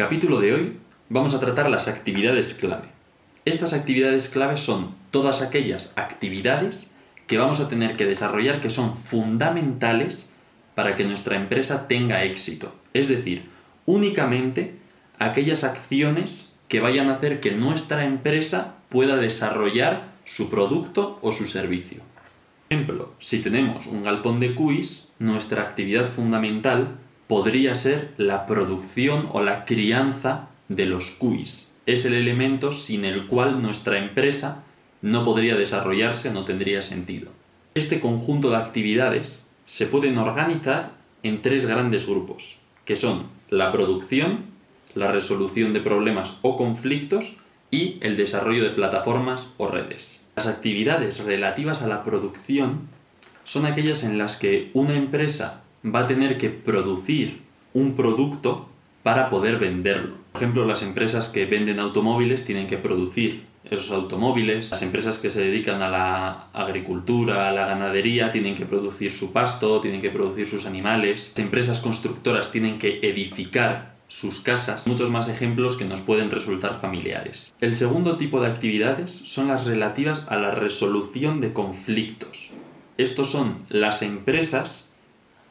capítulo de hoy vamos a tratar las actividades clave. Estas actividades clave son todas aquellas actividades que vamos a tener que desarrollar que son fundamentales para que nuestra empresa tenga éxito. Es decir, únicamente aquellas acciones que vayan a hacer que nuestra empresa pueda desarrollar su producto o su servicio. Por ejemplo, si tenemos un galpón de cuis, nuestra actividad fundamental podría ser la producción o la crianza de los cuis. Es el elemento sin el cual nuestra empresa no podría desarrollarse, no tendría sentido. Este conjunto de actividades se pueden organizar en tres grandes grupos, que son la producción, la resolución de problemas o conflictos y el desarrollo de plataformas o redes. Las actividades relativas a la producción son aquellas en las que una empresa va a tener que producir un producto para poder venderlo. Por ejemplo, las empresas que venden automóviles tienen que producir esos automóviles, las empresas que se dedican a la agricultura, a la ganadería, tienen que producir su pasto, tienen que producir sus animales, las empresas constructoras tienen que edificar sus casas, muchos más ejemplos que nos pueden resultar familiares. El segundo tipo de actividades son las relativas a la resolución de conflictos. Estos son las empresas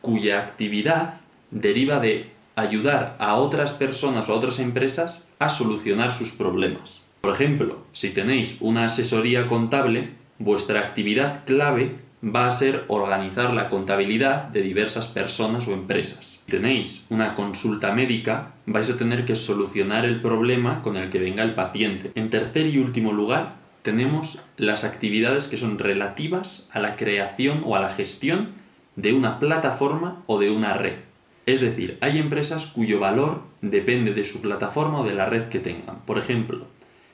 cuya actividad deriva de ayudar a otras personas o a otras empresas a solucionar sus problemas. Por ejemplo, si tenéis una asesoría contable, vuestra actividad clave va a ser organizar la contabilidad de diversas personas o empresas. Si tenéis una consulta médica, vais a tener que solucionar el problema con el que venga el paciente. En tercer y último lugar, tenemos las actividades que son relativas a la creación o a la gestión de una plataforma o de una red. Es decir, hay empresas cuyo valor depende de su plataforma o de la red que tengan. Por ejemplo,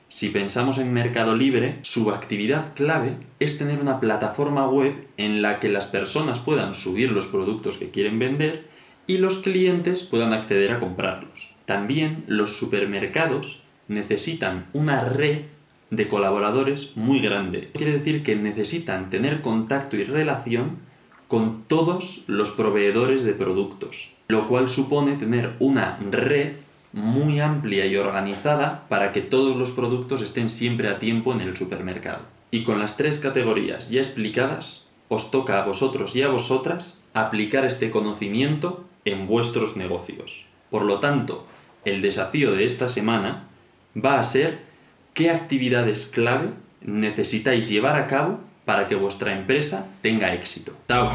si pensamos en Mercado Libre, su actividad clave es tener una plataforma web en la que las personas puedan subir los productos que quieren vender y los clientes puedan acceder a comprarlos. También los supermercados necesitan una red de colaboradores muy grande. Quiere decir que necesitan tener contacto y relación con todos los proveedores de productos, lo cual supone tener una red muy amplia y organizada para que todos los productos estén siempre a tiempo en el supermercado. Y con las tres categorías ya explicadas, os toca a vosotros y a vosotras aplicar este conocimiento en vuestros negocios. Por lo tanto, el desafío de esta semana va a ser qué actividades clave necesitáis llevar a cabo para que vuestra empresa tenga éxito. ¡Chao!